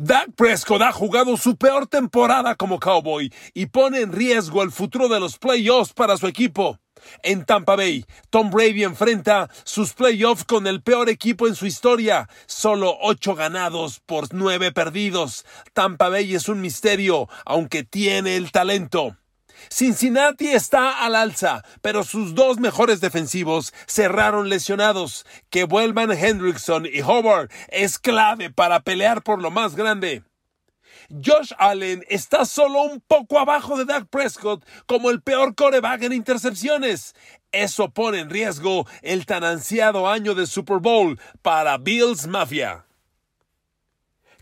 Dak Prescott ha jugado su peor temporada como Cowboy y pone en riesgo el futuro de los playoffs para su equipo. En Tampa Bay, Tom Brady enfrenta sus playoffs con el peor equipo en su historia, solo ocho ganados por nueve perdidos. Tampa Bay es un misterio, aunque tiene el talento. Cincinnati está al alza, pero sus dos mejores defensivos cerraron lesionados. Que vuelvan Hendrickson y Howard es clave para pelear por lo más grande. Josh Allen está solo un poco abajo de Dak Prescott como el peor coreback en intercepciones. Eso pone en riesgo el tan ansiado año de Super Bowl para Bills Mafia.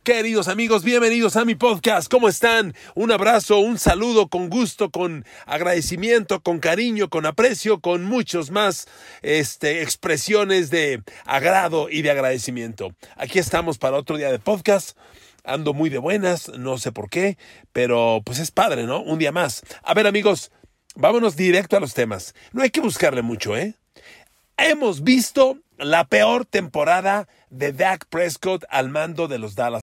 Queridos amigos, bienvenidos a mi podcast. ¿Cómo están? Un abrazo, un saludo con gusto, con agradecimiento, con cariño, con aprecio, con muchos más este, expresiones de agrado y de agradecimiento. Aquí estamos para otro día de podcast. Ando muy de buenas, no sé por qué, pero pues es padre, ¿no? Un día más. A ver, amigos, vámonos directo a los temas. No hay que buscarle mucho, ¿eh? Hemos visto la peor temporada de Dak Prescott al mando de los Dallas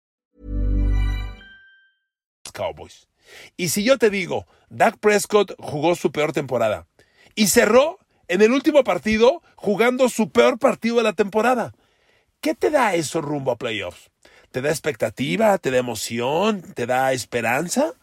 Cowboys. Y si yo te digo, Dak Prescott jugó su peor temporada y cerró en el último partido jugando su peor partido de la temporada, ¿qué te da eso rumbo a playoffs? ¿Te da expectativa? ¿Te da emoción? ¿Te da esperanza?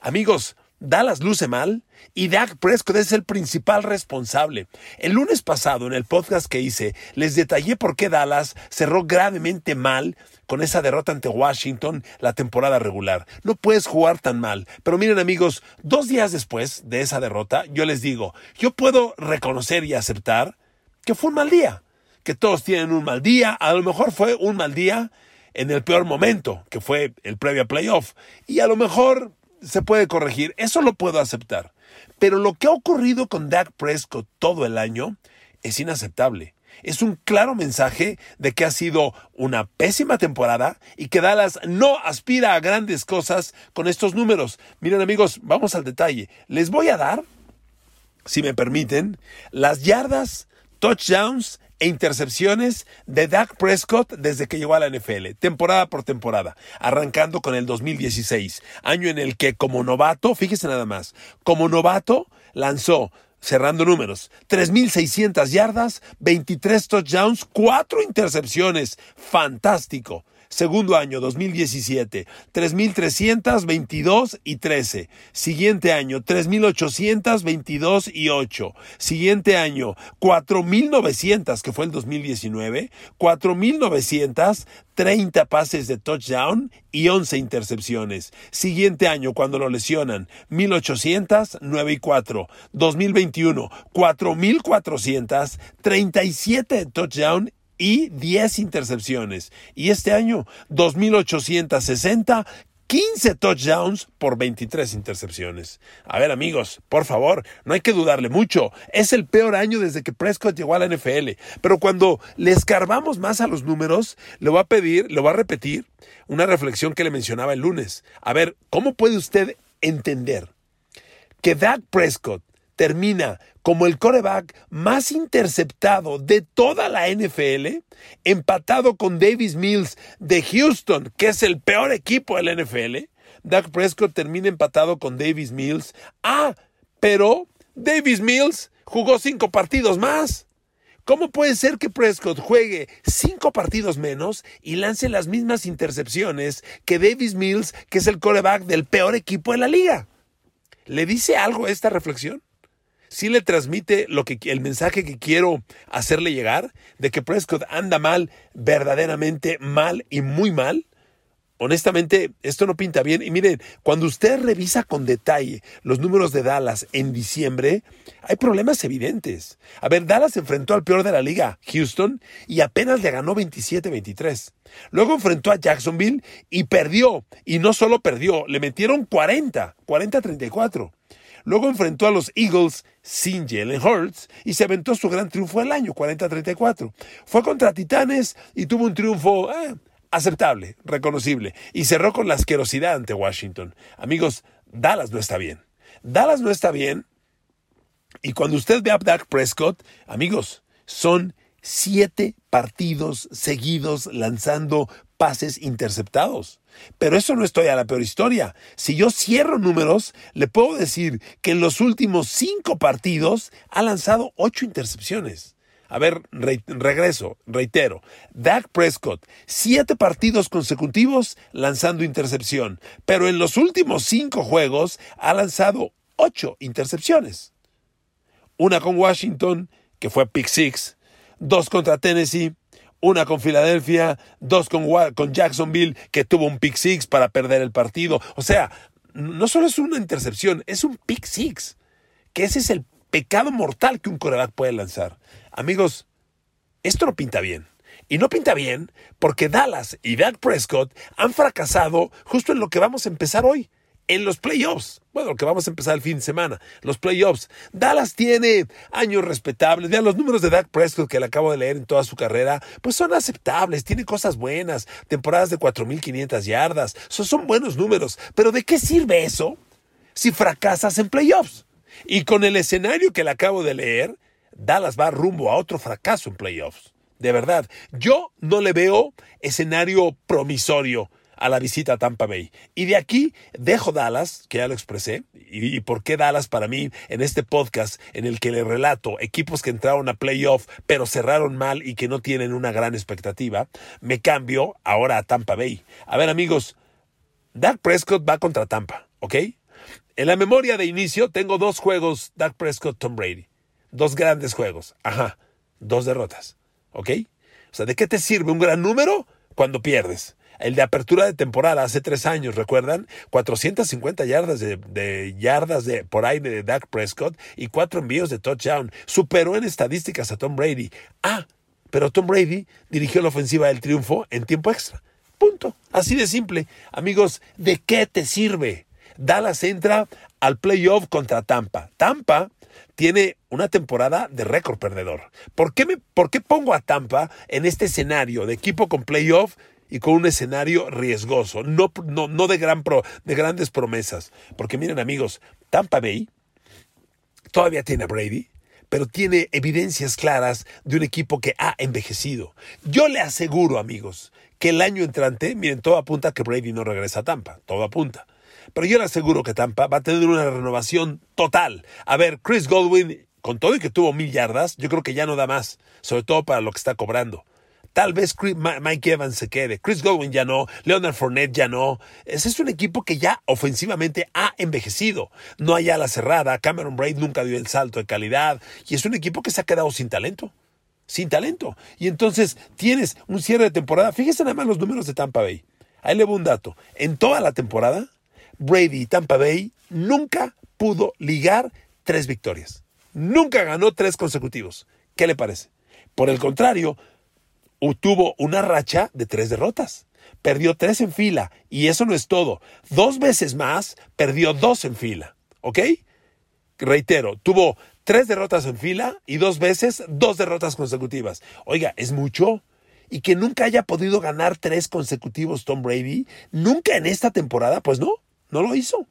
Amigos, Dallas luce mal y Dak Prescott es el principal responsable. El lunes pasado, en el podcast que hice, les detallé por qué Dallas cerró gravemente mal con esa derrota ante Washington la temporada regular. No puedes jugar tan mal. Pero miren amigos, dos días después de esa derrota, yo les digo, yo puedo reconocer y aceptar que fue un mal día, que todos tienen un mal día, a lo mejor fue un mal día en el peor momento, que fue el previo playoff, y a lo mejor se puede corregir, eso lo puedo aceptar. Pero lo que ha ocurrido con Dak Prescott todo el año es inaceptable. Es un claro mensaje de que ha sido una pésima temporada y que Dallas no aspira a grandes cosas con estos números. Miren amigos, vamos al detalle. Les voy a dar, si me permiten, las yardas, touchdowns e intercepciones de Dak Prescott desde que llegó a la NFL, temporada por temporada, arrancando con el 2016, año en el que como novato, fíjese nada más, como novato lanzó cerrando números, 3.600 yardas, 23 touchdowns, 4 intercepciones, fantástico. Segundo año, 2017, 3.322 y 13. Siguiente año, 3.822 y 8. Siguiente año, 4.900, que fue el 2019, 4.900, 30 pases de touchdown y 11 intercepciones. Siguiente año, cuando lo lesionan, 1800, 9 y 4. 2021, 4400, 37 de touchdown y 10 intercepciones. Y este año, 2.860, 15 touchdowns por 23 intercepciones. A ver amigos, por favor, no hay que dudarle mucho. Es el peor año desde que Prescott llegó a la NFL. Pero cuando le escarbamos más a los números, le voy a pedir, le voy a repetir una reflexión que le mencionaba el lunes. A ver, ¿cómo puede usted entender que Dak Prescott termina como el coreback más interceptado de toda la NFL, empatado con Davis Mills de Houston, que es el peor equipo de la NFL. Dak Prescott termina empatado con Davis Mills. Ah, pero Davis Mills jugó cinco partidos más. ¿Cómo puede ser que Prescott juegue cinco partidos menos y lance las mismas intercepciones que Davis Mills, que es el coreback del peor equipo de la liga? ¿Le dice algo esta reflexión? Sí le transmite lo que, el mensaje que quiero hacerle llegar de que Prescott anda mal, verdaderamente mal y muy mal? honestamente, esto no pinta bien. Y miren, cuando usted revisa con detalle los números de Dallas en diciembre, hay problemas evidentes. A ver, Dallas enfrentó al peor de la liga, Houston, y apenas le ganó 27-23. Luego enfrentó a Jacksonville y perdió. Y no solo perdió, le metieron 40, 40-34. Luego enfrentó a los Eagles sin Jalen Hurts y se aventó su gran triunfo del año, 40-34. Fue contra Titanes y tuvo un triunfo eh, aceptable, reconocible, y cerró con la asquerosidad ante Washington. Amigos, Dallas no está bien. Dallas no está bien. Y cuando usted ve a Dak Prescott, amigos, son siete partidos seguidos lanzando pases interceptados. Pero eso no estoy a la peor historia. Si yo cierro números, le puedo decir que en los últimos cinco partidos ha lanzado ocho intercepciones. A ver, regreso, reitero. Dak Prescott, siete partidos consecutivos lanzando intercepción, pero en los últimos cinco juegos ha lanzado ocho intercepciones. Una con Washington, que fue pick six, dos contra Tennessee, una con Filadelfia, dos con, con Jacksonville, que tuvo un pick six para perder el partido. O sea, no solo es una intercepción, es un pick six, que ese es el pecado mortal que un coreback puede lanzar. Amigos, esto no pinta bien. Y no pinta bien porque Dallas y Dak Prescott han fracasado justo en lo que vamos a empezar hoy, en los playoffs. Bueno, que vamos a empezar el fin de semana, los playoffs. Dallas tiene años respetables. Vean, los números de Dak Prescott que le acabo de leer en toda su carrera, pues son aceptables, tiene cosas buenas, temporadas de 4.500 yardas, son, son buenos números. Pero ¿de qué sirve eso si fracasas en playoffs? Y con el escenario que le acabo de leer, Dallas va rumbo a otro fracaso en playoffs. De verdad, yo no le veo escenario promisorio a la visita a Tampa Bay. Y de aquí dejo Dallas, que ya lo expresé, y, por qué Dallas para mí en este podcast en el que le relato equipos que entraron a playoff pero cerraron mal y que no tienen una gran expectativa, me cambio ahora a Tampa Bay. A ver amigos, Dak Prescott va contra Tampa, ¿ok? En la memoria de inicio tengo dos juegos Dak Prescott-Tom Brady. Dos grandes juegos. Ajá. Dos derrotas. ¿Ok? O sea, ¿de qué te sirve un gran número cuando pierdes? El de apertura de temporada hace tres años, ¿recuerdan? 450 yardas de, yardas de, por aire de Dak Prescott y cuatro envíos de touchdown. Superó en estadísticas a Tom Brady. Ah, pero Tom Brady dirigió la ofensiva del triunfo en tiempo extra. Punto. Así de simple. Amigos, ¿de qué te sirve? Dallas entra al playoff contra Tampa. Tampa tiene una temporada de récord perdedor. ¿Por qué, me, ¿Por qué pongo a Tampa en este escenario de equipo con playoff y con un escenario riesgoso, no, no, no de, gran pro, de grandes promesas? Porque miren amigos, Tampa Bay todavía tiene a Brady, pero tiene evidencias claras de un equipo que ha envejecido. Yo le aseguro, amigos, que el año entrante, miren, todo apunta a que Brady no regresa a Tampa, todo apunta. Pero yo le aseguro que Tampa va a tener una renovación total. A ver, Chris Godwin, con todo y que tuvo mil yardas, yo creo que ya no da más, sobre todo para lo que está cobrando. Tal vez Mike Evans se quede, Chris Godwin ya no, Leonard Fournette ya no. Ese es un equipo que ya ofensivamente ha envejecido. No hay ala cerrada, Cameron Braid nunca dio el salto de calidad y es un equipo que se ha quedado sin talento. Sin talento. Y entonces tienes un cierre de temporada. Fíjese nada más los números de Tampa Bay. Ahí le voy un dato. En toda la temporada, Brady y Tampa Bay nunca pudo ligar tres victorias. Nunca ganó tres consecutivos. ¿Qué le parece? Por el contrario, tuvo una racha de tres derrotas. Perdió tres en fila. Y eso no es todo. Dos veces más perdió dos en fila. ¿Ok? Reitero, tuvo tres derrotas en fila y dos veces dos derrotas consecutivas. Oiga, ¿es mucho? Y que nunca haya podido ganar tres consecutivos Tom Brady, nunca en esta temporada, pues no. No lo hizo.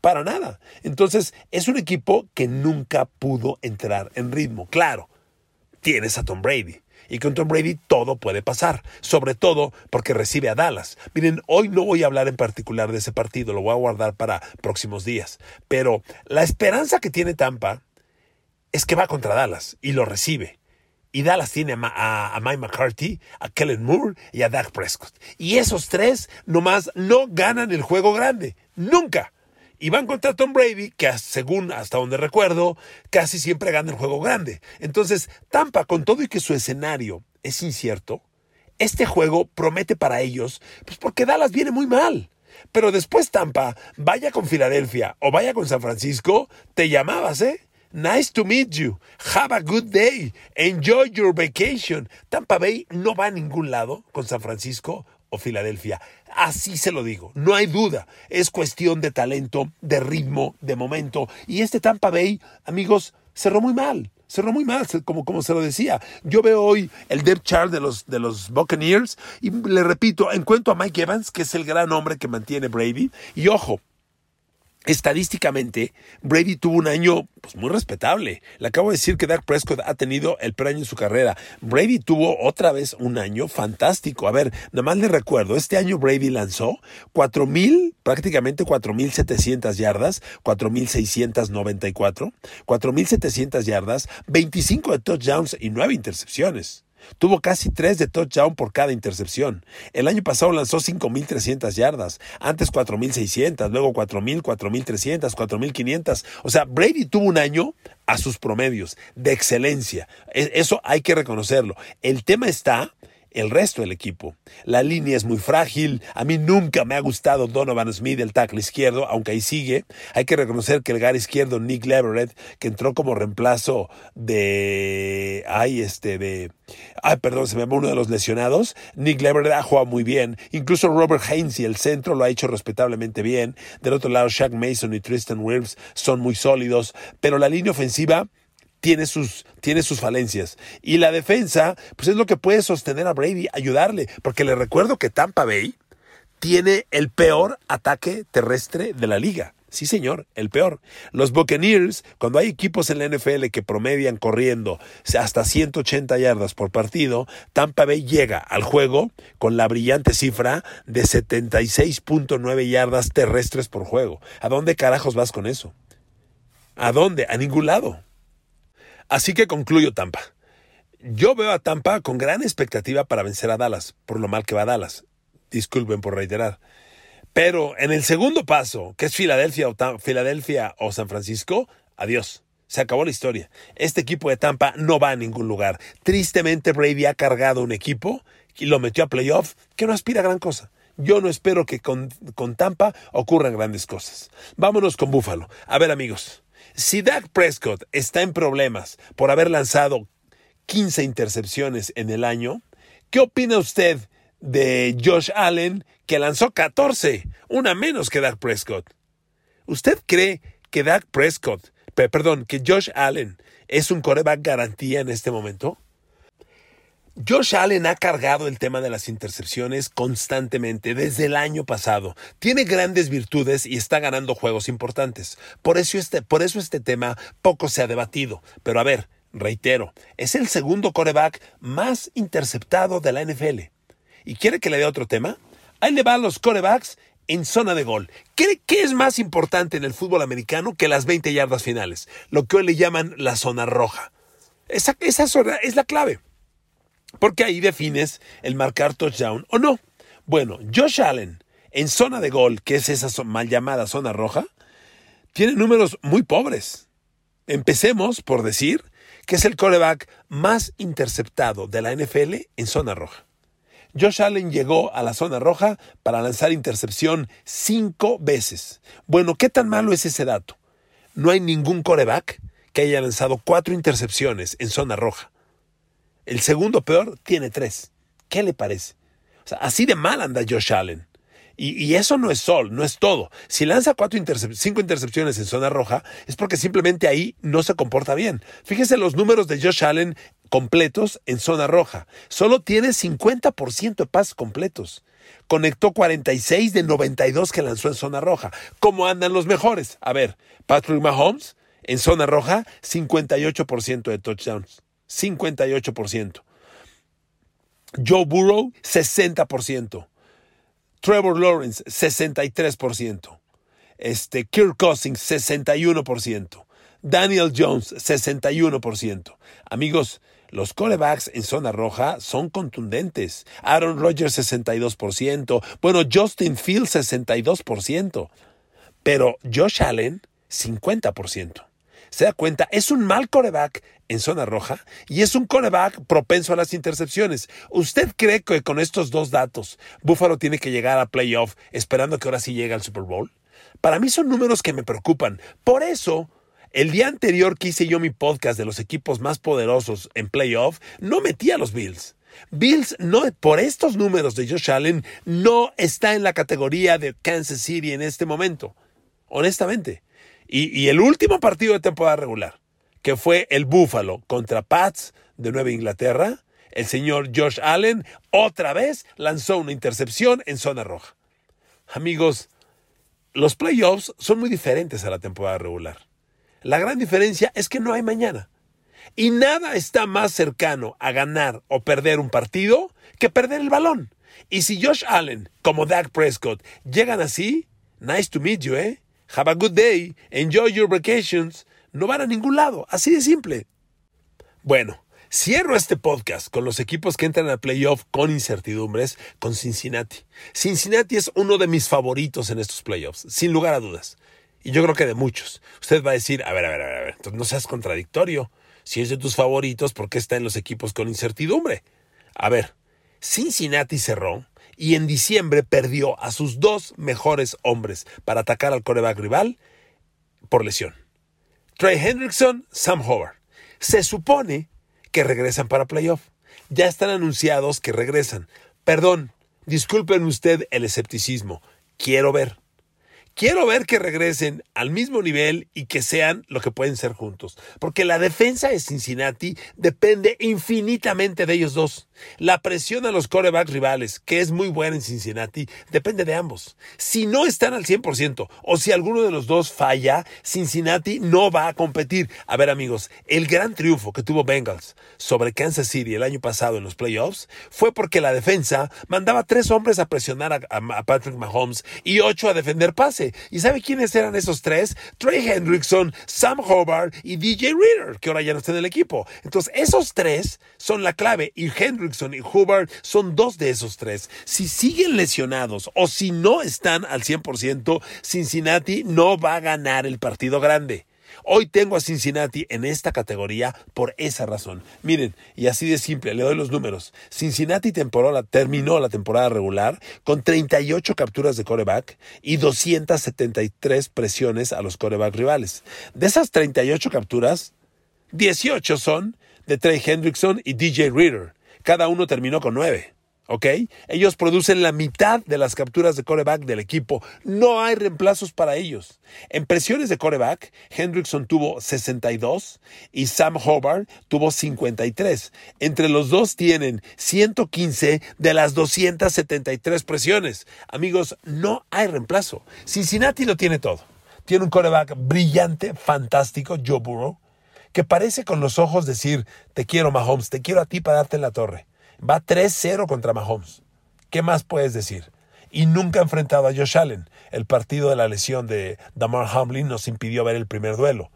Para nada. Entonces, es un equipo que nunca pudo entrar en ritmo. Claro, tienes a Tom Brady. Y con Tom Brady todo puede pasar, sobre todo porque recibe a Dallas. Miren, hoy no voy a hablar en particular de ese partido, lo voy a guardar para próximos días. Pero la esperanza que tiene Tampa es que va contra Dallas y lo recibe. Y Dallas tiene a, Mike McCarthy, a Kellen Moore y a Dak Prescott. Y esos tres nomás no ganan el juego grande. Nunca. Y van contra Tom Brady, que según hasta donde recuerdo, casi siempre gana el juego grande. Entonces, Tampa, con todo y que su escenario es incierto, este juego promete para ellos, pues porque Dallas viene muy mal. Pero después Tampa, vaya con Filadelfia o vaya con San Francisco, te llamabas, ¿eh? Nice to meet you. Have a good day. Enjoy your vacation. Tampa Bay no va a ningún lado con San Francisco o Filadelfia. Así se lo digo, no hay duda. Es cuestión de talento, de ritmo, de momento. Y este Tampa Bay, amigos, cerró muy mal. Cerró muy mal, como, como se lo decía. Yo veo hoy el depth chart de los, de los Buccaneers y le repito, encuentro a Mike Evans, que es el gran hombre que mantiene Brady. Y ojo, Estadísticamente, Brady tuvo un año pues, muy respetable. Le acabo de decir que Dak Prescott ha tenido el peor año en su carrera. Brady tuvo otra vez un año fantástico. A ver, nada más le recuerdo, este año Brady lanzó 4.000, prácticamente 4.700 yardas, 4.694, 4.700 yardas, 25 de touchdowns y 9 intercepciones. Tuvo casi tres de touchdown por cada intercepción. El año pasado lanzó 5.300 yardas, antes 4.600, luego 4.000, 4.300, 4.500. O sea, Brady tuvo un año a sus promedios de excelencia. E, eso hay que reconocerlo. El tema está el resto del equipo. La línea es muy frágil. A mí nunca me ha gustado Donovan Smith, el tackle izquierdo, aunque ahí sigue. Hay que reconocer que el gar izquierdo, Nick Leverett, que entró como reemplazo de. Ay, este, de. Ay, perdón, se me llamó uno de los lesionados. Nick Leverett ha jugado muy bien. Incluso Robert Hainsey, el centro, lo ha hecho respetablemente bien. Del otro lado, Shaq Mason y Tristan Wirfs son muy sólidos. Pero la línea ofensiva tiene sus, tiene sus falencias. Y la defensa, pues es lo que puede sostener a Brady, ayudarle. Porque le recuerdo que Tampa Bay tiene el peor ataque terrestre de la liga. Sí, señor, el peor. Los Buccaneers, cuando hay equipos en la NFL que promedian corriendo hasta 180 yardas por partido, Tampa Bay llega al juego con la brillante cifra de 76.9 yardas terrestres por juego. ¿A dónde carajos vas con eso? ¿A dónde? A ningún lado. Así que concluyo Tampa. Yo veo a Tampa con gran expectativa para vencer a Dallas, por lo mal que va Dallas. Disculpen por reiterar. Pero en el segundo paso, que es Filadelfia o, Filadelfia o San Francisco, adiós. Se acabó la historia. Este equipo de Tampa no va a ningún lugar. Tristemente, Brady ha cargado un equipo y lo metió a playoff que no aspira a gran cosa. Yo no espero que con, con Tampa ocurran grandes cosas. Vámonos con Búfalo. A ver, amigos. Si Dak Prescott está en problemas por haber lanzado 15 intercepciones en el año, ¿qué opina usted de Josh Allen que lanzó 14, una menos que Dak Prescott? ¿Usted cree que Dak Prescott, perdón, que Josh Allen es un coreback garantía en este momento? Josh Allen ha cargado el tema de las intercepciones constantemente desde el año pasado. Tiene grandes virtudes y está ganando juegos importantes. Por eso este, por eso este tema poco se ha debatido. Pero a ver, reitero, es el segundo coreback más interceptado de la NFL. ¿Y quiere que le dé otro tema? Ahí le van los corebacks en zona de gol. ¿Qué, ¿Qué, es más importante en el fútbol americano que las 20 yardas finales? Lo que hoy le llaman la zona roja. Esa, esa zona es la clave. Porque ahí defines el marcar touchdown o no. Bueno, Josh Allen en zona de gol, que es esa mal llamada zona roja, tiene números muy pobres. Empecemos por decir que es el coreback más interceptado de la NFL en zona roja. Josh Allen llegó a la zona roja para lanzar intercepción cinco veces. Bueno, ¿qué tan malo es ese dato? No hay ningún coreback que haya lanzado cuatro intercepciones en zona roja. El segundo peor tiene tres. ¿Qué le parece? O sea, así de mal anda Josh Allen. Y, eso no es sol, no es todo. Si lanza cuatro cinco intercepciones en zona roja, es porque simplemente ahí no se comporta bien. Fíjese los números de Josh Allen completos en zona roja. Solo tiene 50% de pases completos. Conectó 46 de 92 que lanzó en zona roja. ¿Cómo andan los mejores? A ver, Patrick Mahomes en zona roja, 58% de touchdowns. 58%. Joe Burrow, 60%. Trevor Lawrence, 63%. Este, Kirk Cousins, 61%. Daniel Jones, 61%. Amigos, los corebacks en zona roja son contundentes. Aaron Rodgers, 62%. Bueno, Justin Fields, 62%. Pero Josh Allen, 50%. se da cuenta, es un mal coreback en zona roja y es un coreback propenso a las intercepciones. ¿Usted cree que con estos dos datos Buffalo tiene que llegar a playoff esperando que ahora sí llegue al Super Bowl? Para mí son números que me preocupan. Por eso, el día anterior que hice yo mi podcast de los equipos más poderosos en playoff, no metí a los Bills. Bills no, por estos números de Josh Allen, no está en la categoría de Kansas City en este momento. Honestamente. Y, y el último partido de temporada regular, que fue el Buffalo contra Pats de Nueva Inglaterra, el señor Josh Allen otra vez lanzó una intercepción en zona roja. Amigos, los playoffs son muy diferentes a la temporada regular. La gran diferencia es que no hay mañana. Y nada está más cercano a ganar o perder un partido que perder el balón. Y si Josh Allen, como Dak Prescott, llegan así, nice to meet you, eh? Have a good day, enjoy your vacations, no van a ningún lado, así de simple. Bueno, Cierro este podcast con los equipos que entran al playoff con incertidumbres, con Cincinnati. Cincinnati es uno de mis favoritos en estos playoffs, sin lugar a dudas. Y yo creo que de muchos. Usted va a decir, a ver, a ver, a ver, a ver, entonces no seas contradictorio. Si es de tus favoritos, ¿por qué está en los equipos con incertidumbre? A ver, Cincinnati cerró y en diciembre perdió a sus dos mejores hombres para atacar al coreback rival por lesión. Trey Hendrickson, Sam Howard. Se supone que regresan para playoff. Ya están anunciados que regresan. Perdón, disculpen usted el escepticismo. Quiero ver. Quiero ver que regresen al mismo nivel y que sean lo que pueden ser juntos. Porque la defensa de Cincinnati depende infinitamente de ellos dos. La presión a los corebacks rivales, que es muy buena en Cincinnati, depende de ambos. Si no están al 100% o si alguno de los dos falla, Cincinnati no va a competir. A ver amigos, el gran triunfo que tuvo Bengals sobre Kansas City el año pasado en los playoffs fue porque la defensa mandaba tres hombres a presionar a, a Patrick Mahomes y ocho a defender pase. ¿Y sabe quiénes eran esos tres? Trey Hendrickson, Sam Hobart y DJ Reader, que ahora ya no está en el equipo. Entonces, esos tres son la clave y Hendrickson y Hobart son dos de esos tres. Si siguen lesionados o si no están al 100%, Cincinnati no va a ganar el partido grande. Hoy tengo a Cincinnati en esta categoría por esa razón. Miren, y así de simple, le doy los números. Cincinnati terminó la temporada regular con 38 capturas de coreback y 273 presiones a los coreback rivales. De esas 38 capturas, 18 son de Trey Hendrickson y DJ Reader. Cada uno terminó con 9. ¿ok? Ellos producen la mitad de las capturas de coreback del equipo. No hay reemplazos para ellos. En presiones de coreback, Hendrickson tuvo 62 y Sam Hobart tuvo 53. Entre los dos tienen 115 de las 273 presiones. Amigos, no hay reemplazo. Cincinnati lo tiene todo. Tiene un coreback brillante, fantástico, Joe Burrow, que parece con los ojos decir, te quiero Mahomes, te quiero a ti para darte en la torre. Va 3-0 contra Mahomes. ¿Qué más puedes decir? Y nunca ha enfrentado a Josh Allen. El partido de la lesión de Damar Hamlin nos impidió ver el primer duelo.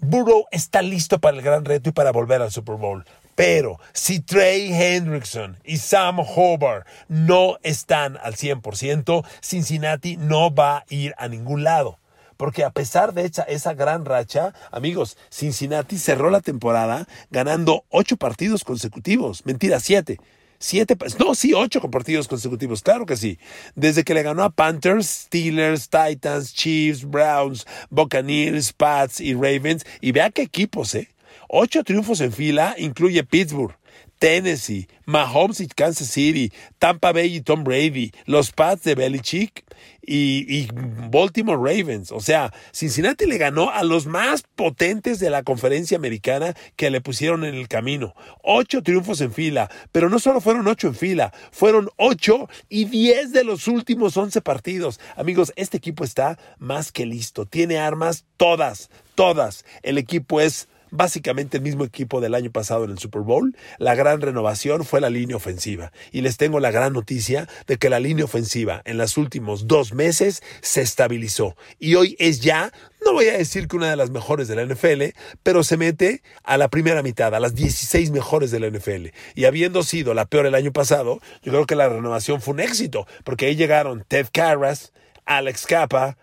Burrow está listo para el gran reto y para volver al Super Bowl. Pero si Trey Hendrickson y Sam Hobart no están al 100%, Cincinnati no va a ir a ningún lado. Porque a pesar de esa, gran racha, amigos, Cincinnati cerró la temporada ganando ocho partidos consecutivos. Mentira, siete. Siete, no, sí, ocho partidos consecutivos, claro que sí. Desde que le ganó a Panthers, Steelers, Titans, Chiefs, Browns, Buccaneers, Pats y Ravens. Y vea qué equipos, ¿eh? Ocho triunfos en fila, incluye Pittsburgh. Tennessee, Mahomes y Kansas City, Tampa Bay y Tom Brady, los Pats de Belichick y, y, Baltimore Ravens. O sea, Cincinnati le ganó a los más potentes de la conferencia americana que le pusieron en el camino. Ocho triunfos en fila, pero no solo fueron ocho en fila, fueron ocho y diez de los últimos once partidos. Amigos, este equipo está más que listo. Tiene armas todas, todas. El equipo es básicamente el mismo equipo del año pasado en el Super Bowl. La gran renovación fue la línea ofensiva. Y les tengo la gran noticia de que la línea ofensiva en los últimos dos meses se estabilizó. Y hoy es ya, no voy a decir que una de las mejores de la NFL, pero se mete a la primera mitad, a las 16 mejores de la NFL. Y habiendo sido la peor el año pasado, yo creo que la renovación fue un éxito, porque ahí llegaron Ted Carras, Alex Capa,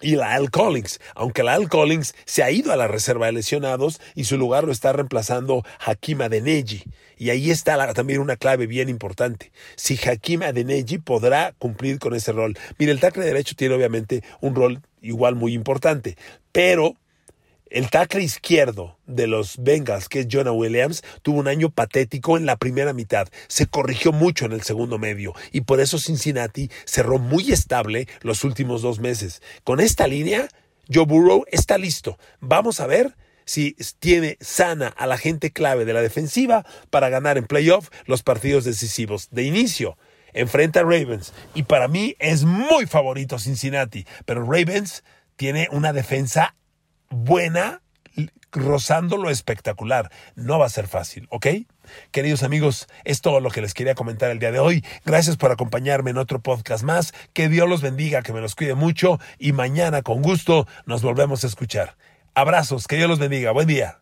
y la Al Collins, aunque la Al Collins se ha ido a la reserva de lesionados y su lugar lo está reemplazando Hakim Adeniji. Y ahí está también una clave bien importante. Si Hakim Adeniji podrá cumplir con ese rol. Mire, el tackle derecho tiene obviamente un rol igual muy importante, pero el tackle izquierdo de los Bengals, que es Jonah Williams, tuvo un año patético en la primera mitad. Se corrigió mucho en el segundo medio y por eso Cincinnati cerró muy estable los últimos dos meses. Con esta línea, Joe Burrow está listo. Vamos a ver si tiene sana a la gente clave de la defensiva para ganar en playoff los partidos decisivos. De inicio, enfrenta a Ravens y para mí es muy favorito Cincinnati, pero Ravens tiene una defensa buena, rozando lo espectacular. No va a ser fácil, ¿ok? Queridos amigos, es todo lo que les quería comentar el día de hoy. Gracias por acompañarme en otro podcast más. Que Dios los bendiga, que me los cuide mucho y mañana con gusto nos volvemos a escuchar. Abrazos, que Dios los bendiga. Buen día.